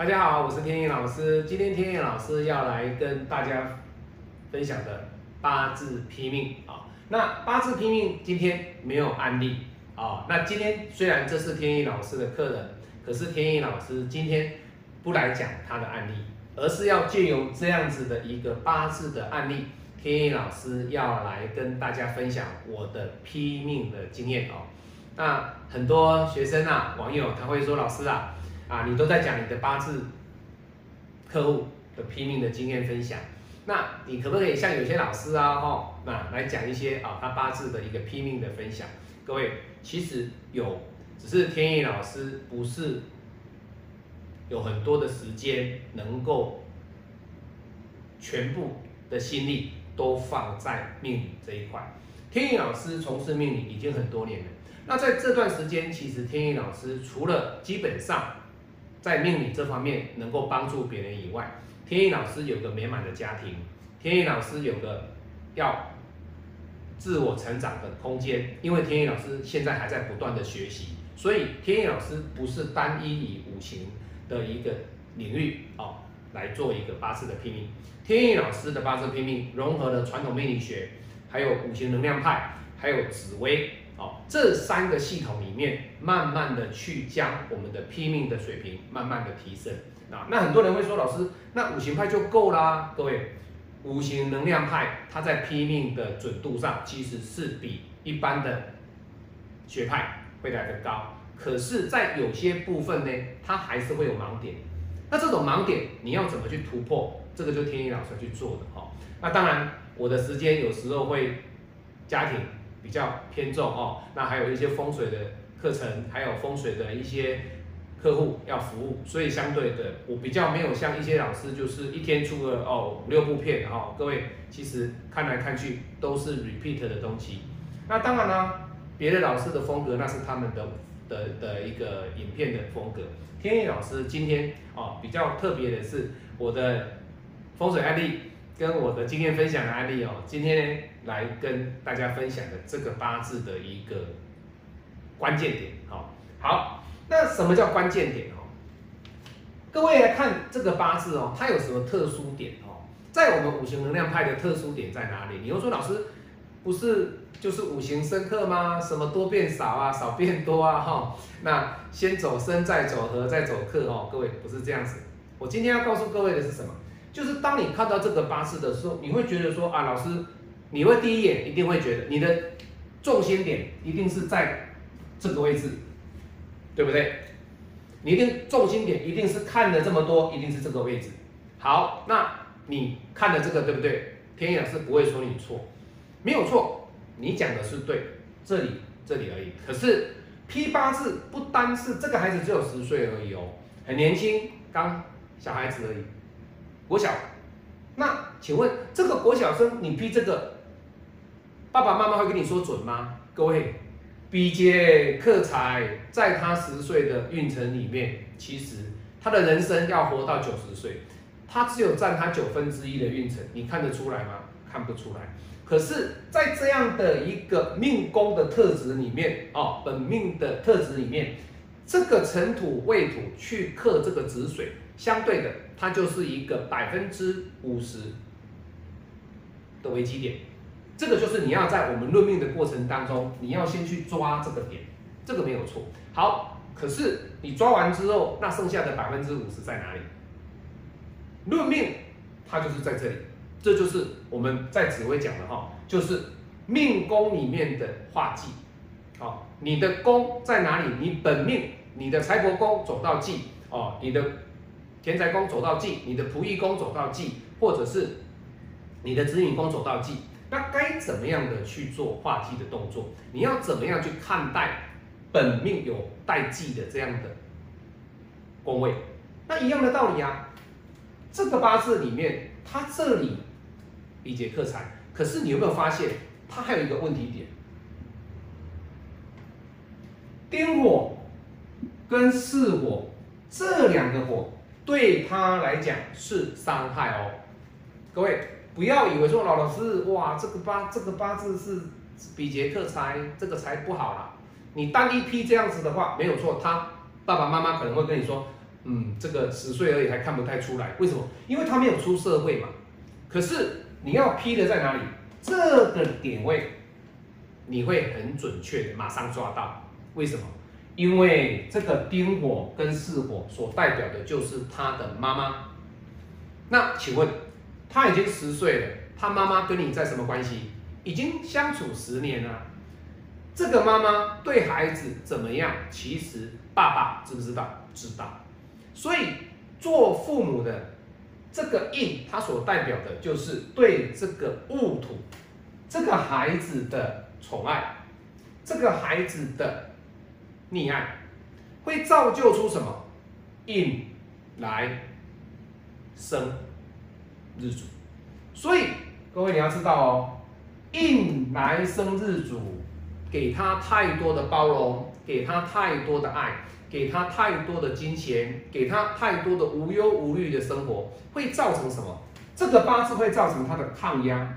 大家好，我是天意老师。今天天意老师要来跟大家分享的八字批命啊。那八字批命今天没有案例啊。那今天虽然这是天意老师的客人，可是天意老师今天不来讲他的案例，而是要借由这样子的一个八字的案例，天意老师要来跟大家分享我的批命的经验哦。那很多学生啊、网友他会说：“老师啊，啊，你都在讲你的八字客户的拼命的经验分享，那你可不可以像有些老师啊，哈，那来讲一些啊他八字的一个拼命的分享？各位，其实有，只是天意老师不是有很多的时间能够全部的心力都放在命理这一块。天意老师从事命理已经很多年了。”那在这段时间，其实天意老师除了基本上在命理这方面能够帮助别人以外，天意老师有个美满的家庭，天意老师有个要自我成长的空间。因为天意老师现在还在不断的学习，所以天意老师不是单一以五行的一个领域哦来做一个八字的拼命。天意老师的八字拼命融合了传统命理学，还有五行能量派，还有紫微。哦，这三个系统里面，慢慢的去将我们的拼命的水平慢慢的提升啊。那很多人会说，老师，那五行派就够啦？各位，五行能量派它在拼命的准度上，其实是比一般的学派会来得高。可是，在有些部分呢，它还是会有盲点。那这种盲点，你要怎么去突破？这个就天意老师去做的哈。那当然，我的时间有时候会家庭。比较偏重哦，那还有一些风水的课程，还有风水的一些客户要服务，所以相对的，我比较没有像一些老师，就是一天出个哦五六部片哦，各位其实看来看去都是 repeat 的东西。那当然呢，别的老师的风格那是他们的的的一个影片的风格。天意老师今天哦比较特别的是我的风水案例。跟我的经验分享的案例哦，今天来跟大家分享的这个八字的一个关键点，好，好，那什么叫关键点哦？各位来看这个八字哦，它有什么特殊点哦？在我们五行能量派的特殊点在哪里？你又说老师不是就是五行生克吗？什么多变少啊，少变多啊？哈，那先走生再走合再走克哦，各位不是这样子。我今天要告诉各位的是什么？就是当你看到这个八字的时候，你会觉得说啊，老师，你会第一眼一定会觉得你的重心点一定是在这个位置，对不对？你一定重心点一定是看了这么多，一定是这个位置。好，那你看的这个对不对？天眼是不会说你错，没有错，你讲的是对，这里这里而已。可是 P 八字不单是这个孩子只有十岁而已哦，很年轻，刚小孩子而已。国小，那请问这个国小生，你批这个，爸爸妈妈会跟你说准吗？各位，比劫克财，在他十岁的运程里面，其实他的人生要活到九十岁，他只有占他九分之一的运程，你看得出来吗？看不出来。可是，在这样的一个命宫的特质里面，哦，本命的特质里面，这个尘土未土去克这个子水。相对的，它就是一个百分之五十的危机点，这个就是你要在我们论命的过程当中，你要先去抓这个点，这个没有错。好，可是你抓完之后，那剩下的百分之五十在哪里？论命它就是在这里，这就是我们在紫微讲的哈，就是命宫里面的化忌。好，你的宫在哪里？你本命，你的财帛宫走到忌哦，你的。田财宫走到忌，你的仆役宫走到忌，或者是你的子女宫走到忌，那该怎么样的去做化忌的动作？你要怎么样去看待本命有带忌的这样的宫位？那一样的道理啊，这个八字里面，它这里比劫克财，可是你有没有发现，它还有一个问题点？丁火跟四火这两个火。对他来讲是伤害哦，各位不要以为说老老师哇，这个八这个八字是比劫克财，这个财不好了。你单一批这样子的话没有错，他爸爸妈妈可能会跟你说，嗯，这个十岁而已还看不太出来，为什么？因为他没有出社会嘛。可是你要批的在哪里？这个点位你会很准确的马上抓到，为什么？因为这个丁火跟巳火所代表的就是他的妈妈。那请问，他已经十岁了，他妈妈跟你在什么关系？已经相处十年了。这个妈妈对孩子怎么样？其实爸爸知不知道？知道。所以做父母的这个印，它所代表的就是对这个物土、这个孩子的宠爱，这个孩子的溺爱，会造就出什么印来生日主。所以各位你要知道哦，印来生日主。给他太多的包容，给他太多的爱，给他太多的金钱，给他太多的无忧无虑的生活，会造成什么？这个八字会造成他的抗压，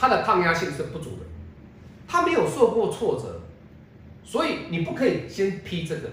他的抗压性是不足的，他没有受过挫折，所以你不可以先批这个。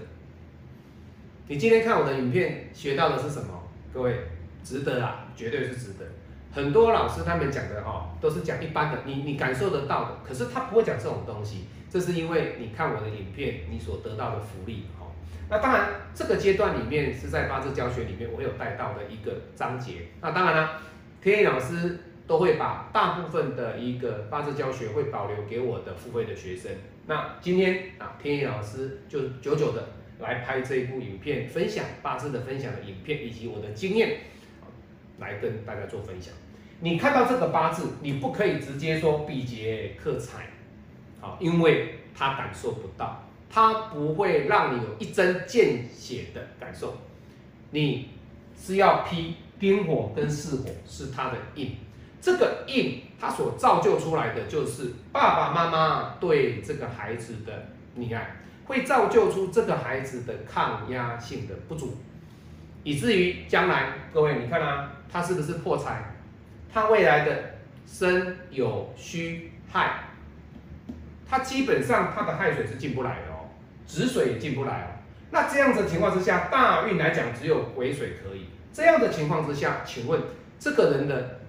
你今天看我的影片学到的是什么？各位。值得啊，绝对是值得。很多老师他们讲的哦，都是讲一般的，你你感受得到的。可是他不会讲这种东西，这是因为你看我的影片，你所得到的福利哦。那当然，这个阶段里面是在八字教学里面我有带到的一个章节。那当然了，天意老师都会把大部分的一个八字教学会保留给我的付费的学生。那今天啊，天意老师就久久的来拍这一部影片，分享八字的分享的影片以及我的经验。来跟大家做分享。你看到这个八字，你不可以直接说比劫克财，好，因为他感受不到，他不会让你有一针见血的感受。你是要批丁火跟巳火是他的印，这个印它所造就出来的就是爸爸妈妈对这个孩子的溺爱，会造就出这个孩子的抗压性的不足。以至于将来，各位你看啊，他是不是破财？他未来的身有虚亥，他基本上他的亥水是进不来的哦，子水也进不来哦。那这样子情况之下，大运来讲只有癸水可以。这样的情况之下，请问这个人的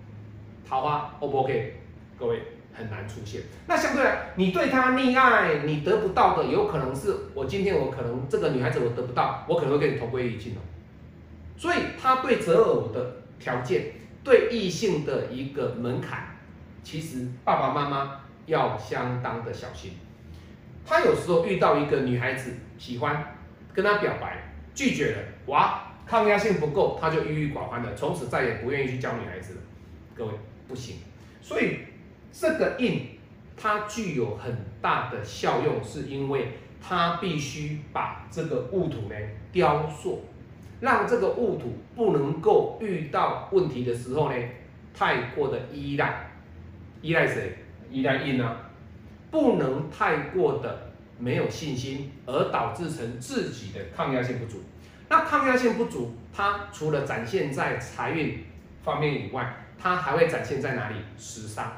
桃花 O 不 OK？各位很难出现。那相对来，你对他溺爱，你得不到的，有可能是我今天我可能这个女孩子我得不到，我可能会跟你同归于尽哦。所以他对择偶的条件，对异性的一个门槛，其实爸爸妈妈要相当的小心。他有时候遇到一个女孩子喜欢跟他表白，拒绝了，哇，抗压性不够，他就郁郁寡欢的，从此再也不愿意去教女孩子了。各位不行。所以这个印它具有很大的效用，是因为它必须把这个物土呢雕塑。让这个物土不能够遇到问题的时候呢，太过的依赖，依赖谁？依赖印啊，不能太过的没有信心，而导致成自己的抗压性不足。那抗压性不足，它除了展现在财运方面以外，它还会展现在哪里？食伤。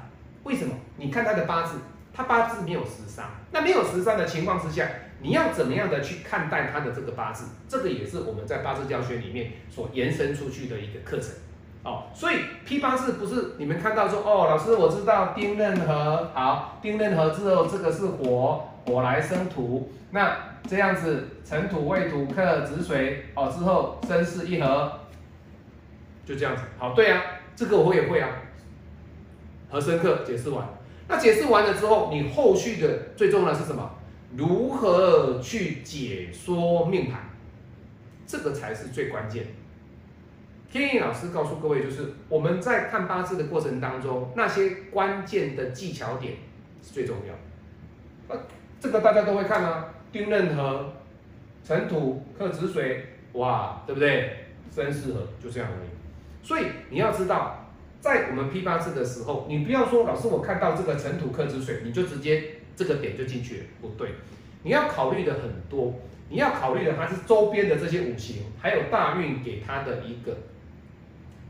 为什么？你看他的八字，他八字没有食伤。那没有食伤的情况之下。你要怎么样的去看待他的这个八字？这个也是我们在八字教学里面所延伸出去的一个课程哦。所以批八字不是你们看到说哦，老师我知道丁壬合好，丁壬合之后这个是火，火来生土，那这样子辰土未土克子水哦，之后生巳一合，就这样子好，对啊，这个我也会啊。和生克解释完，那解释完了之后，你后续的最重要的是什么？如何去解说命盘，这个才是最关键。天意老师告诉各位，就是我们在看八字的过程当中，那些关键的技巧点是最重要。呃，这个大家都会看啊，丁壬合，辰土克子水，哇，对不对？生巳合，就这样而已。所以你要知道，在我们批八字的时候，你不要说老师我看到这个尘土克子水，你就直接。这个点就进去了，不对，你要考虑的很多，你要考虑的它是周边的这些五行，还有大运给他的一个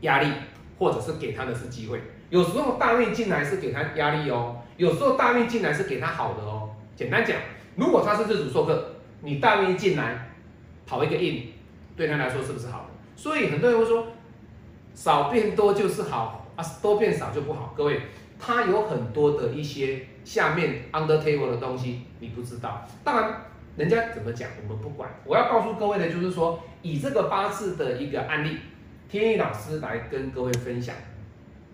压力，或者是给他的是机会。有时候大运进来是给他压力哦，有时候大运进来是给他好的哦。简单讲，如果他是日主受克，你大运一进来跑一个印，对他来说是不是好的？所以很多人会说，少变多就是好啊，多变少就不好。各位，它有很多的一些下面 under table 的东西，你不知道。当然，人家怎么讲我们不管。我要告诉各位的就是说，以这个八字的一个案例，天意老师来跟各位分享。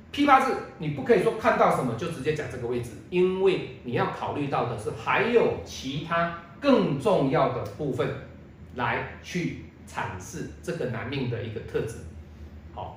批八字，你不可以说看到什么就直接讲这个位置，因为你要考虑到的是还有其他更重要的部分来去阐释这个男命的一个特质。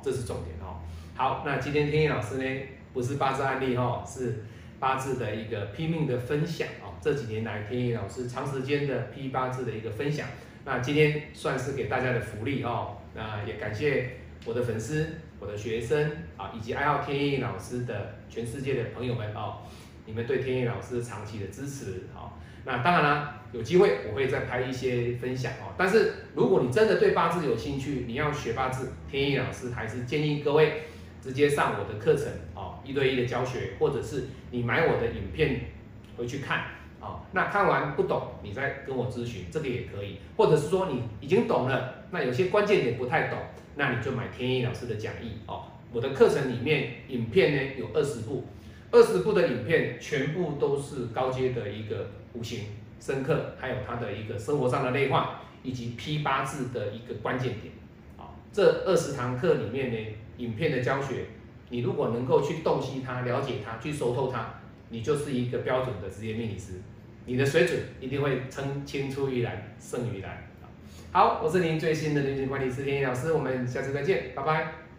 这是重点哦。好，那今天天意老师呢，不是八字案例哦，是八字的一个拼命的分享哦。这几年来，天意老师长时间的批八字的一个分享，那今天算是给大家的福利哦。那也感谢我的粉丝。我的学生啊，以及爱好天意老师的全世界的朋友们哦，你们对天意老师长期的支持好，那当然啦，有机会我会再拍一些分享哦。但是如果你真的对八字有兴趣，你要学八字，天意老师还是建议各位直接上我的课程哦，一对一的教学，或者是你买我的影片回去看哦。那看完不懂，你再跟我咨询，这个也可以。或者是说你已经懂了，那有些关键点不太懂。那你就买天意老师的讲义哦。我的课程里面影片呢有二十部，二十部的影片全部都是高阶的一个五行深刻，还有它的一个生活上的内化，以及批八字的一个关键点。啊，这二十堂课里面呢，影片的教学，你如果能够去洞悉它、了解它、去熟透它，你就是一个标准的职业命理师，你的水准一定会称青出于蓝胜于蓝。好，我是您最新的人生管理师天一老师，我们下次再见，拜拜。